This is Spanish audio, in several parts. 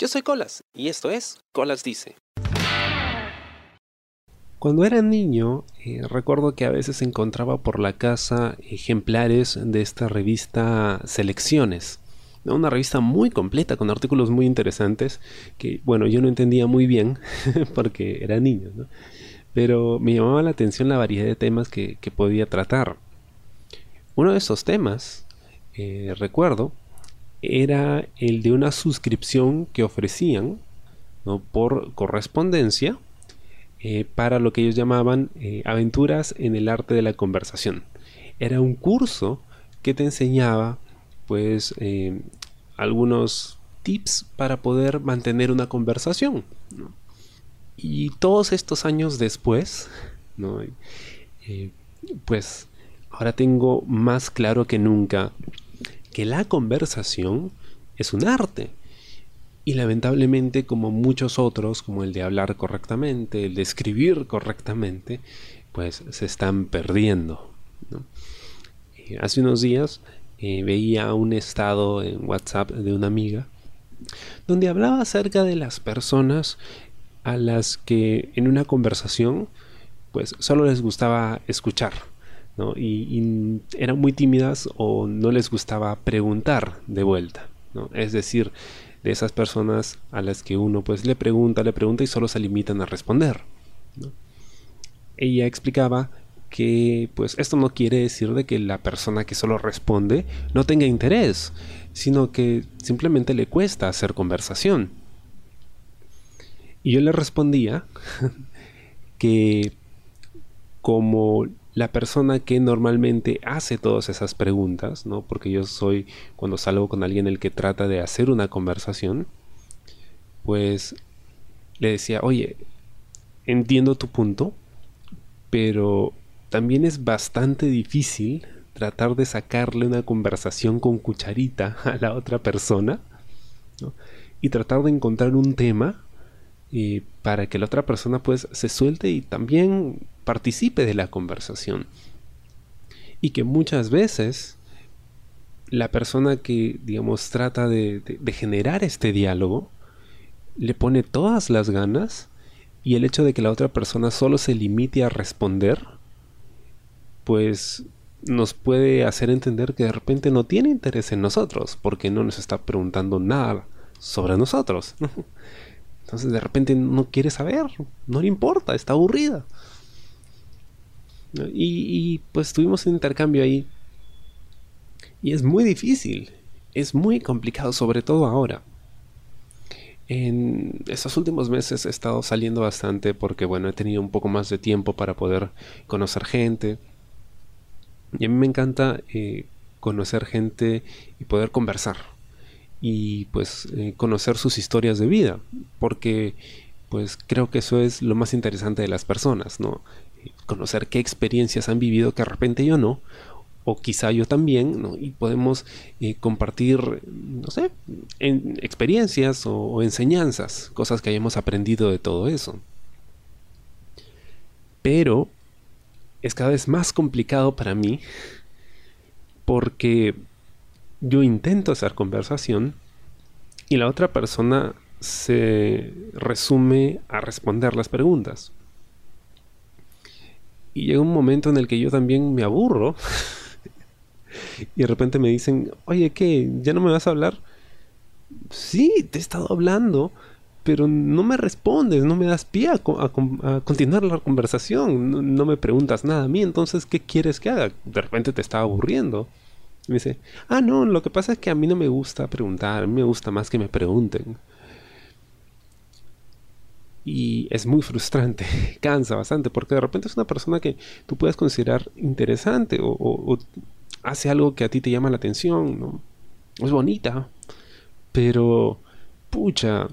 Yo soy Colas y esto es Colas Dice. Cuando era niño, eh, recuerdo que a veces encontraba por la casa ejemplares de esta revista Selecciones. Una revista muy completa con artículos muy interesantes que, bueno, yo no entendía muy bien porque era niño, pero me llamaba la atención la variedad de temas que, podía tratar. Uno de esos temas, eh, recuerdo, era el de una suscripción que ofrecían por correspondencia eh, para lo que ellos llamaban eh, aventuras en el arte de la conversación. Era un curso que te enseñaba pues eh, algunos tips para poder mantener una conversación. Y todos estos años después, pues ahora tengo más claro que nunca que la conversación es un arte. Y lamentablemente, como muchos otros, como el de hablar correctamente, el de escribir correctamente, pues se están perdiendo. Eh, hace unos días eh, veía un estado en WhatsApp de una amiga donde hablaba acerca de las personas a las que en una conversación pues solo les gustaba escuchar y, eran muy tímidas o no les gustaba preguntar de vuelta. Es decir, de esas personas a las que uno pues le pregunta, le pregunta y solo se limitan a responder. Ella explicaba que pues esto no quiere decir de que la persona que solo responde no tenga interés, sino que simplemente le cuesta hacer conversación. Y yo le respondía que como la persona que normalmente hace todas esas preguntas, ¿no? Porque yo soy, cuando salgo con alguien el que trata de hacer una conversación, pues le decía, oye, entiendo tu punto, pero también es bastante difícil tratar de sacarle una conversación con cucharita a la otra persona y tratar de encontrar un tema y para que la otra persona pues se suelte y también participe de la conversación. Y que muchas veces la persona que digamos trata de, generar este diálogo le pone todas las ganas y el hecho de que la otra persona solo se limite a responder pues nos puede hacer entender que de repente no tiene interés en nosotros porque no nos está preguntando nada sobre nosotros. Entonces de repente no quiere saber, no le importa, está aburrida. Y, pues tuvimos un intercambio ahí. Y es muy difícil, es muy complicado, sobre todo ahora. En estos últimos meses he estado saliendo bastante porque, bueno, he tenido un poco más de tiempo para poder conocer gente. Y a mí me encanta eh, conocer gente y poder conversar y pues eh, conocer sus historias de vida, porque pues creo que eso es lo más interesante de las personas, ¿no? Conocer qué experiencias han vivido que de repente yo no, o quizá yo también, ¿no? Y podemos eh, compartir, no sé, en experiencias o, o enseñanzas, cosas que hayamos aprendido de todo eso. Pero es cada vez más complicado para mí porque yo intento hacer conversación y la otra persona se resume a responder las preguntas. Y llega un momento en el que yo también me aburro. y de repente me dicen, oye, ¿qué? ¿Ya no me vas a hablar? Sí, te he estado hablando, pero no me respondes, no me das pie a, continuar la conversación, no, me preguntas nada a mí, entonces, ¿qué quieres que haga? De repente te está aburriendo me dice, ah, no, lo que pasa es que a mí no me gusta preguntar, a me gusta más que me pregunten. Y es muy frustrante, cansa bastante, porque de repente es una persona que tú puedes considerar interesante o, hace algo que a ti te llama la atención. Es bonita, pero, pucha,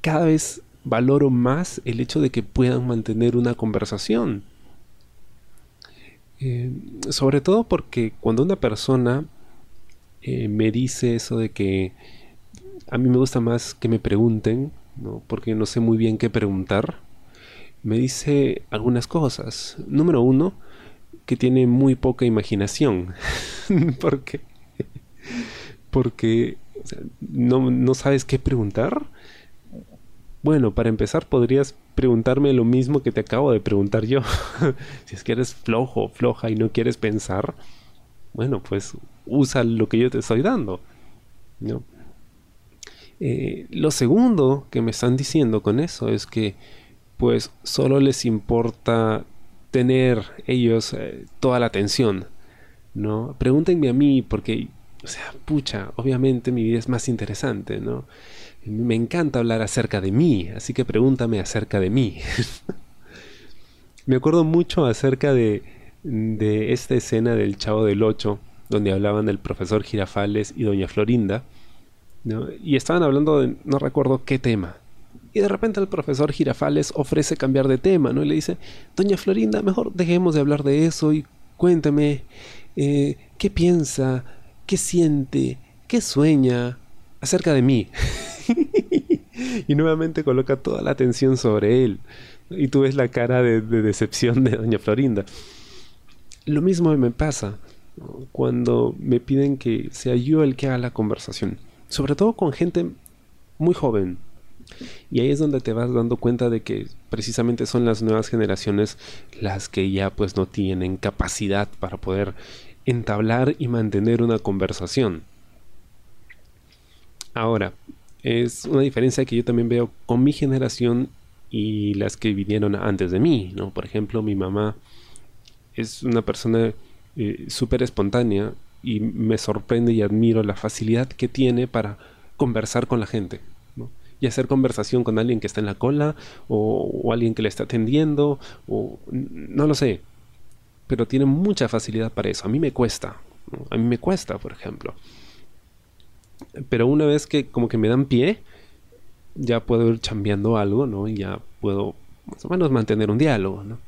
cada vez valoro más el hecho de que puedan mantener una conversación eh, sobre todo porque cuando una persona eh, me dice eso de que a mí me gusta más que me pregunten, porque no sé muy bien qué preguntar, me dice algunas cosas. Número uno, que tiene muy poca imaginación. porque porque ¿no, ¿No sabes qué preguntar? Bueno, para empezar podrías preguntarme lo mismo que te acabo de preguntar yo. si es que eres flojo, floja y no quieres pensar, bueno, pues usa lo que yo te estoy dando. ¿no? Eh, lo segundo que me están diciendo con eso es que pues solo les importa tener ellos eh, toda la atención. ¿no? Pregúntenme a mí porque, o sea, pucha, obviamente mi vida es más interesante, ¿no? Me encanta hablar acerca de mí, así que pregúntame acerca de mí. Me acuerdo mucho acerca de, de esta escena del Chavo del Ocho, donde hablaban del profesor Girafales y doña Florinda, y estaban hablando de no recuerdo qué tema. Y de repente el profesor Girafales ofrece cambiar de tema, ¿no? Y le dice, doña Florinda, mejor dejemos de hablar de eso y cuénteme eh, qué piensa, qué siente, qué sueña acerca de mí. y nuevamente coloca toda la atención sobre él. Y tú ves la cara de, decepción de doña Florinda. Lo mismo me pasa cuando me piden que sea yo el que haga la conversación. Sobre todo con gente muy joven. Y ahí es donde te vas dando cuenta de que precisamente son las nuevas generaciones las que ya pues no tienen capacidad para poder entablar y mantener una conversación. Ahora, es una diferencia que yo también veo con mi generación y las que vinieron antes de mí, ¿no? Por ejemplo, mi mamá es una persona eh, súper espontánea y me sorprende y admiro la facilidad que tiene para conversar con la gente, ¿no? Y hacer conversación con alguien que está en la cola o, alguien que le está atendiendo o no lo sé, pero tiene mucha facilidad para eso. A mí me cuesta, a mí me cuesta, por ejemplo. Pero una vez que como que me dan pie, ya puedo ir chambeando algo, ¿no? Y ya puedo más o menos mantener un diálogo, ¿no?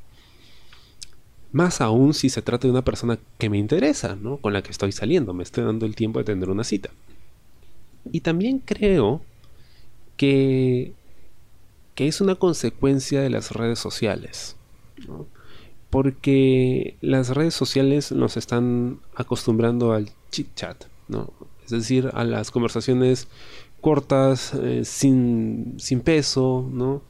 Más aún si se trata de una persona que me interesa, ¿no? Con la que estoy saliendo, me estoy dando el tiempo de tener una cita. Y también creo que, que es una consecuencia de las redes sociales. Porque las redes sociales nos están acostumbrando al chit chat, ¿no? es decir, a las conversaciones cortas, eh, sin, sin peso, ¿no?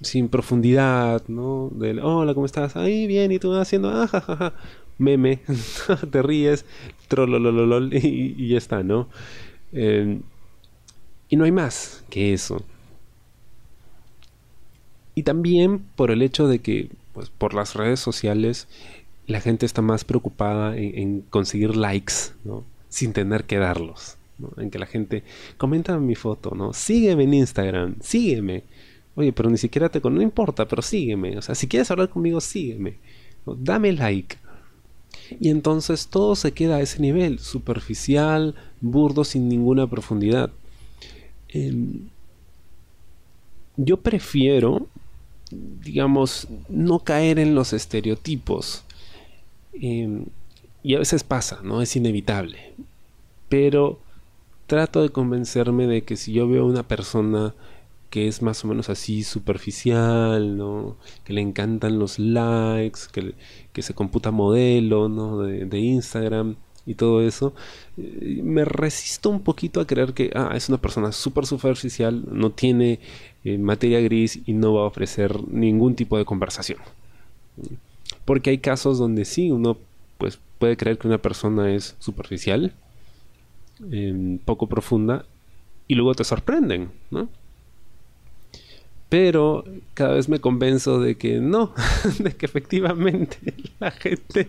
Sin profundidad, ¿no? Del, hola, ¿cómo estás? Ahí bien, ¿y tú haciendo? Ah, ja, Meme, te ríes, trolololol, y, y ya está, ¿no? Eh, y no hay más que eso. Y también por el hecho de que, pues, por las redes sociales, la gente está más preocupada en, en conseguir likes, ¿no? sin tener que darlos. En que la gente comenta mi foto, ¿no? Sígueme en Instagram, sígueme. Oye, pero ni siquiera te... No importa, pero sígueme. O sea, si quieres hablar conmigo, sígueme. Dame like. Y entonces todo se queda a ese nivel, superficial, burdo, sin ninguna profundidad. Em, yo prefiero, digamos, no caer en los estereotipos. Em, y a veces pasa, ¿no? Es inevitable. Pero trato de convencerme de que si yo veo a una persona que es más o menos así superficial, ¿no? Que le encantan los likes, que, se computa modelo. De, Instagram y todo eso, eh, me resisto un poquito a creer que ah, es una persona súper superficial, no tiene eh, materia gris y no va a ofrecer ningún tipo de conversación. Porque hay casos donde sí, uno pues puede creer que una persona es superficial, em, poco profunda, y luego te sorprenden, ¿no? Pero cada vez me convenzo de que no, de que efectivamente la gente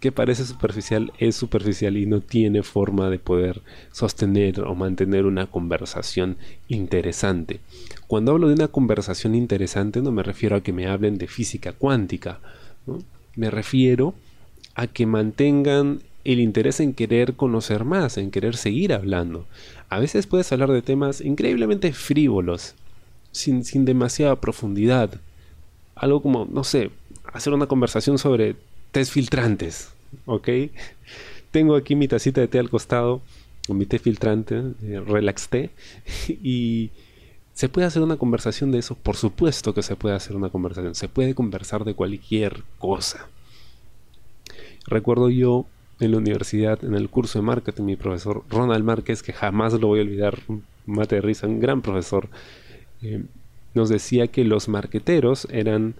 que parece superficial es superficial y no tiene forma de poder sostener o mantener una conversación interesante. Cuando hablo de una conversación interesante no me refiero a que me hablen de física cuántica, me refiero a que mantengan el interés en querer conocer más, en querer seguir hablando. A veces puedes hablar de temas increíblemente frívolos, sin, sin demasiada profundidad. Algo como, no sé, hacer una conversación sobre test filtrantes, ¿ok? Tengo aquí mi tacita de té al costado, con mi té filtrante, eh, relax té, y se puede hacer una conversación de eso, por supuesto que se puede hacer una conversación, se puede conversar de cualquier cosa. Recuerdo yo en la universidad, en el curso de marketing, mi profesor Ronald Márquez, que jamás lo voy a olvidar, mate de risa, un gran profesor, eh, nos decía que los marqueteros eran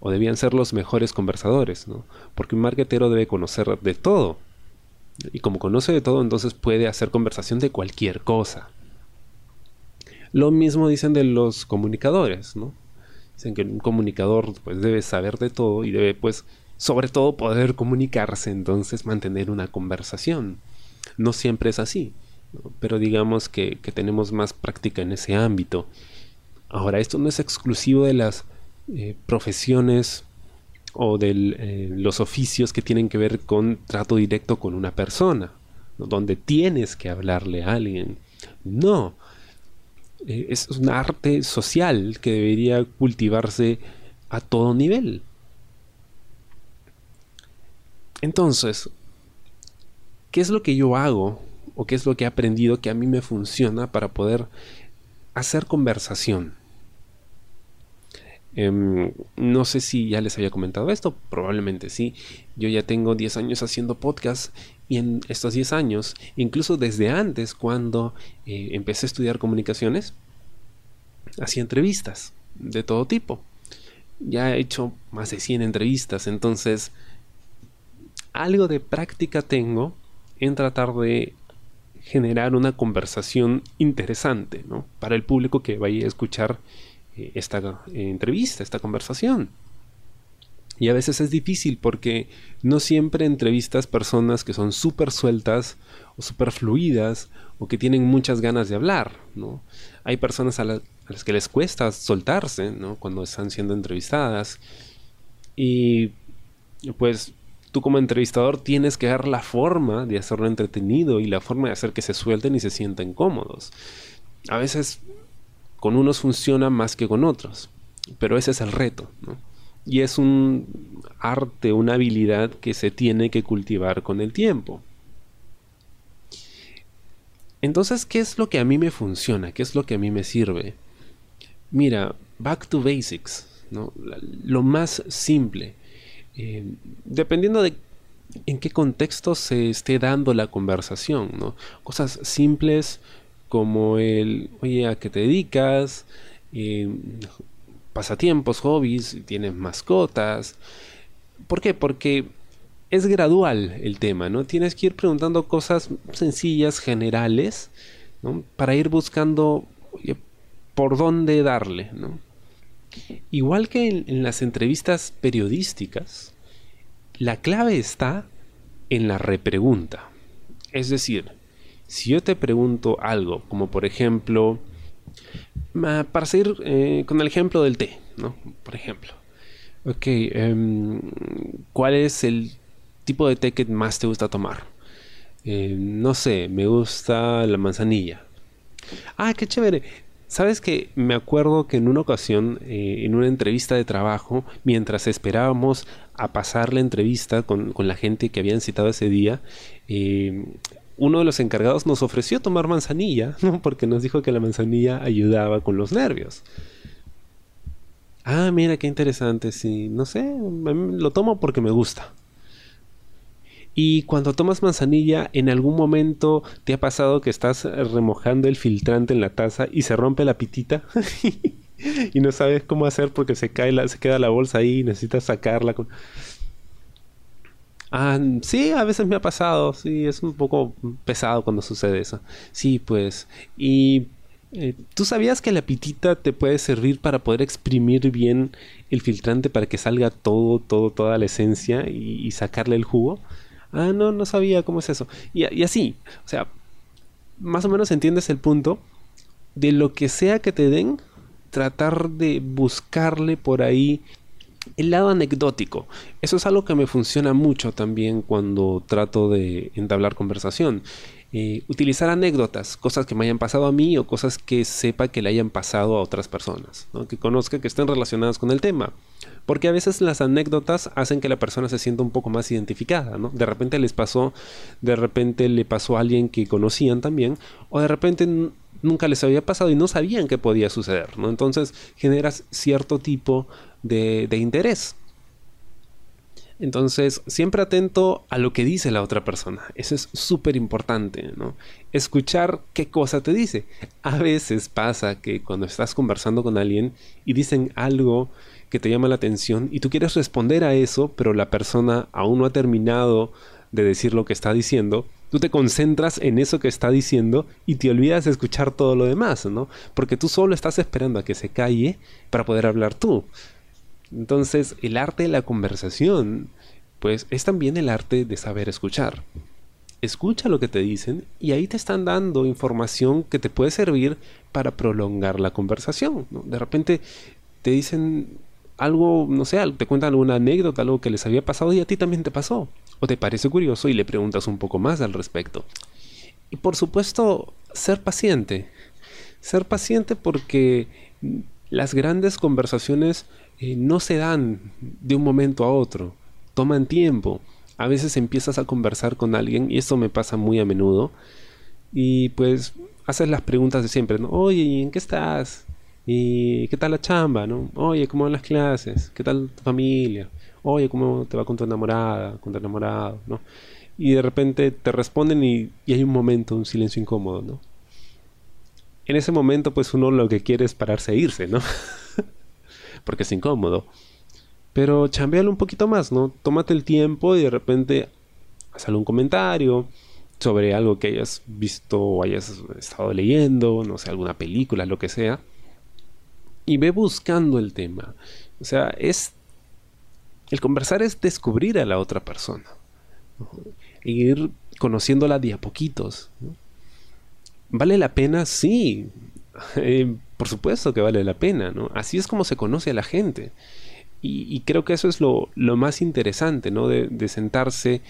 o debían ser los mejores conversadores, ¿no? Porque un marquetero debe conocer de todo. Y como conoce de todo, entonces puede hacer conversación de cualquier cosa. Lo mismo dicen de los comunicadores, ¿no? Dicen que un comunicador pues debe saber de todo y debe pues sobre todo poder comunicarse, entonces mantener una conversación. No siempre es así, pero digamos que, tenemos más práctica en ese ámbito. Ahora, esto no es exclusivo de las eh, profesiones o de eh, los oficios que tienen que ver con trato directo con una persona, donde tienes que hablarle a alguien. No, eh, es un arte social que debería cultivarse a todo nivel. Entonces, ¿qué es lo que yo hago o qué es lo que he aprendido que a mí me funciona para poder hacer conversación? Em, no sé si ya les había comentado esto, probablemente sí. Yo ya tengo 10 años haciendo podcast y en estos 10 años, incluso desde antes, cuando eh, empecé a estudiar comunicaciones, hacía entrevistas de todo tipo. Ya he hecho más de 100 entrevistas, entonces algo de práctica tengo en tratar de generar una conversación interesante ¿no? para el público que vaya a escuchar esta entrevista, esta conversación. Y a veces es difícil porque no siempre entrevistas personas que son súper sueltas o súper fluidas o que tienen muchas ganas de hablar. ¿no? Hay personas a, a, las que les cuesta soltarse ¿no? cuando están siendo entrevistadas. Y pues tú como entrevistador tienes que dar la forma de hacerlo entretenido y la forma de hacer que se suelten y se sientan cómodos. A veces con unos funciona más que con otros, pero ese es el reto. Y es un arte, una habilidad que se tiene que cultivar con el tiempo. Entonces, ¿qué es lo que a mí me funciona? ¿Qué es lo que a mí me sirve? Mira, back to basics, lo más simple. Eh, dependiendo de en qué contexto se esté dando la conversación. Cosas simples como el, oye, ¿a qué te dedicas? Eh, pasatiempos, hobbies, tienes mascotas. ¿Por qué? Porque es gradual el tema, ¿no? Tienes que ir preguntando cosas sencillas, generales, ¿no? Para ir buscando por dónde darle, ¿no? Igual que en, las entrevistas periodísticas, la clave está en la repregunta. Es decir, si yo te pregunto algo, como por ejemplo, para seguir eh, con el ejemplo del té, ¿no? Por ejemplo, ok, em, ¿cuál es el tipo de té que más te gusta tomar? Eh, no sé, me gusta la manzanilla. Ah, qué chévere. Sabes que me acuerdo que en una ocasión, eh, en una entrevista de trabajo, mientras esperábamos a pasar la entrevista con, la gente que habían citado ese día, uno de los encargados nos ofreció tomar manzanilla, porque nos dijo que la manzanilla ayudaba con los nervios. Ah, mira, qué interesante, sí, no sé, lo tomo porque me gusta. Y cuando tomas manzanilla, ¿en algún momento te ha pasado que estás remojando el filtrante en la taza y se rompe la pitita? y no sabes cómo hacer porque se cae la, se queda la bolsa ahí y necesitas sacarla. Ah, sí, a veces me ha pasado. Sí, es un poco pesado cuando sucede eso. Sí, pues. Y eh, ¿Tú sabías que la pitita te puede servir para poder exprimir bien el filtrante para que salga todo, todo, toda la esencia y sacarle el jugo? ah, no, no sabía cómo es eso. Y, así, o sea, más o menos entiendes el punto de lo que sea que te den, tratar de buscarle por ahí el lado anecdótico. Eso es algo que me funciona mucho también cuando trato de entablar conversación. Eh, utilizar anécdotas, cosas que me hayan pasado a mí o cosas que sepa que le hayan pasado a otras personas, que conozca que estén relacionadas con el tema. Porque a veces las anécdotas hacen que la persona se sienta un poco más identificada, ¿no? De repente les pasó, de repente le pasó a alguien que conocían también, o de repente nunca les había pasado y no sabían que podía suceder, ¿no? Entonces generas cierto tipo de, interés. Entonces, siempre atento a lo que dice la otra persona. Eso es súper importante, ¿no? Escuchar qué cosa te dice. A veces pasa que cuando estás conversando con alguien y dicen algo que te llama la atención y tú quieres responder a eso, pero la persona aún no ha terminado de decir lo que está diciendo, tú te concentras en eso que está diciendo y te olvidas de escuchar todo lo demás, ¿no? Porque tú solo estás esperando a que se calle para poder hablar tú. Entonces, el arte de la conversación, pues es también el arte de saber escuchar. Escucha lo que te dicen y ahí te están dando información que te puede servir para prolongar la conversación. De repente te dicen algo, no sé, te cuentan alguna anécdota, algo que les había pasado y a ti también te pasó. O te parece curioso y le preguntas un poco más al respecto. Y por supuesto, ser paciente. Ser paciente porque las grandes conversaciones eh, no se dan de un momento a otro, toman tiempo. A veces empiezas a conversar con alguien y eso me pasa muy a menudo. Y pues haces las preguntas de siempre, ¿no? Oye, ¿en qué estás? ¿Y qué tal la chamba? ¿no? Oye, ¿cómo van las clases? ¿Qué tal tu familia? Oye, ¿cómo te va con tu enamorada, con tu enamorado? ¿no? Y de repente te responden y, y hay un momento, un silencio incómodo, ¿no? En ese momento, pues uno lo que quiere es pararse e irse, ¿no? porque es incómodo. Pero chambealo un poquito más, ¿no? Tómate el tiempo y de repente haz algún comentario sobre algo que hayas visto o hayas estado leyendo, no sé, alguna película, lo que sea. Y ve buscando el tema. O sea, es. El conversar es descubrir a la otra persona. E ir conociéndola de a poquitos. ¿Vale la pena? Sí. Eh, por supuesto que vale la pena, ¿no? Así es como se conoce a la gente. Y, creo que eso es lo, más interesante, ¿no? De, sentarse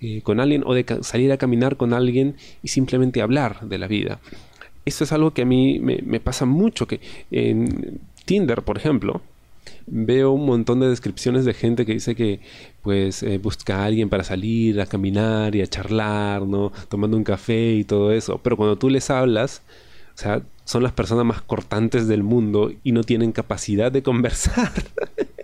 eh, con alguien o de salir a caminar con alguien y simplemente hablar de la vida. Esto es algo que a mí me, pasa mucho, que en Tinder, por ejemplo, veo un montón de descripciones de gente que dice que pues eh, busca a alguien para salir a caminar y a charlar, ¿no? Tomando un café y todo eso. Pero cuando tú les hablas, o sea, son las personas más cortantes del mundo y no tienen capacidad de conversar.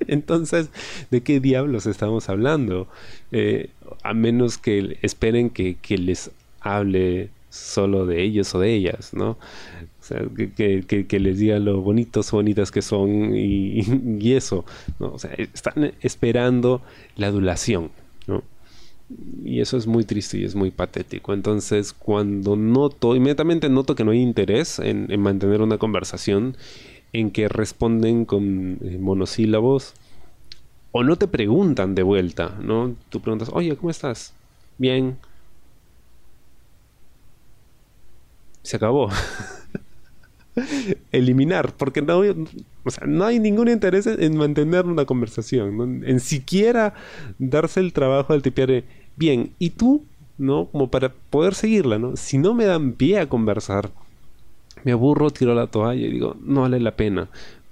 Entonces, ¿de qué diablos estamos hablando? Eh, a menos que esperen que, les hable solo de ellos o de ellas, ¿no? Que, les diga lo bonitos o bonitas que son y, eso. O sea, están esperando la adulación, ¿no? Y eso es muy triste y es muy patético. Entonces, cuando noto, inmediatamente noto que no hay interés en, mantener una conversación, en que responden con eh, monosílabos, o no te preguntan de vuelta, ¿no? Tú preguntas, oye, ¿cómo estás? Bien. Se acabó. Eliminar, porque no, o sea, no hay ningún interés en mantener una conversación, en siquiera darse el trabajo al tipiar bien, ¿y tú? ¿No? Como para poder seguirla, ¿no? Si no me dan pie a conversar, me aburro, tiro la toalla y digo, no vale la pena.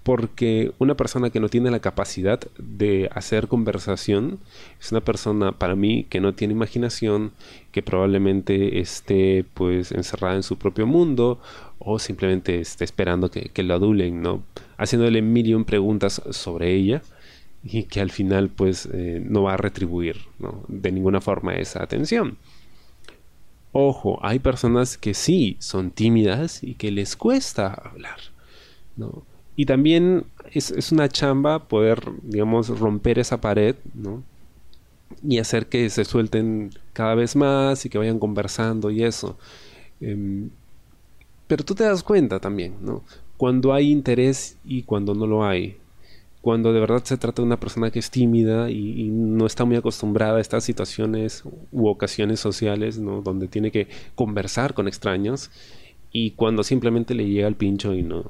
Porque una persona que no tiene la capacidad de hacer conversación es una persona para mí que no tiene imaginación, que probablemente esté pues encerrada en su propio mundo o simplemente esté esperando que, lo adulen, ¿no? Haciéndole mil preguntas sobre ella y que al final pues eh, no va a retribuir de ninguna forma esa atención. Ojo, hay personas que sí son tímidas y que les cuesta hablar. ¿no? Y también es, una chamba poder, digamos, romper esa pared ¿no? y hacer que se suelten cada vez más y que vayan conversando y eso. Em, pero tú te das cuenta también, ¿no? Cuando hay interés y cuando no lo hay cuando de verdad se trata de una persona que es tímida y, no está muy acostumbrada a estas situaciones u ocasiones sociales, ¿no? Donde tiene que conversar con extraños y cuando simplemente le llega el pincho y no,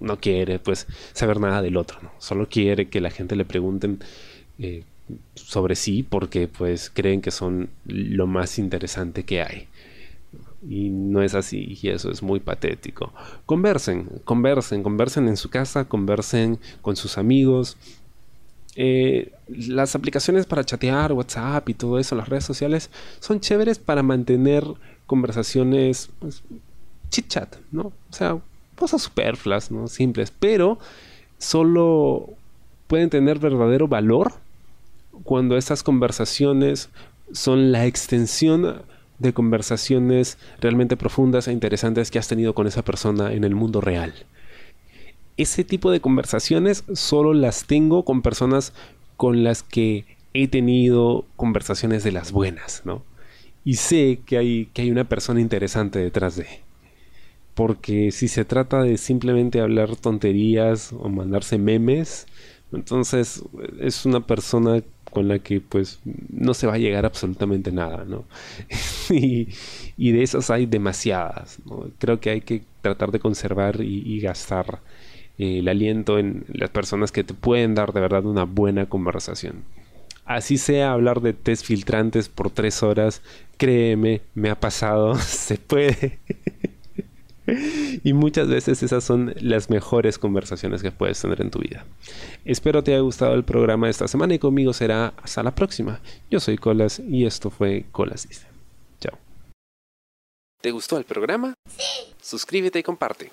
no, quiere pues saber nada del otro, ¿no? Solo quiere que la gente le pregunten eh, sobre sí porque pues creen que son lo más interesante que hay y no es así y eso es muy patético. Conversen, conversen, conversen en su casa, conversen con sus amigos. Eh, las aplicaciones para chatear, WhatsApp y todo eso, las redes sociales, son chéveres para mantener conversaciones, pues, chit chat, ¿no? O sea, cosas superfluas, ¿no? Simples, pero solo pueden tener verdadero valor cuando estas conversaciones son la extensión de conversaciones realmente profundas e interesantes que has tenido con esa persona en el mundo real. Ese tipo de conversaciones solo las tengo con personas con las que he tenido conversaciones de las buenas, ¿no? Y sé que hay, que hay una persona interesante detrás de. Porque si se trata de simplemente hablar tonterías o mandarse memes, entonces es una persona con la que pues no se va a llegar absolutamente nada, ¿no? y, de esas hay demasiadas, Creo que hay que tratar de conservar y, gastar eh, el aliento en las personas que te pueden dar de verdad una buena conversación. Así sea hablar de test filtrantes por tres horas, créeme, me ha pasado, se puede. y muchas veces esas son las mejores conversaciones que puedes tener en tu vida. Espero te haya gustado el programa de esta semana y conmigo será hasta la próxima. Yo soy Colas y esto fue Colas Dice. Chao. ¿Te gustó el programa? Sí. Suscríbete y comparte.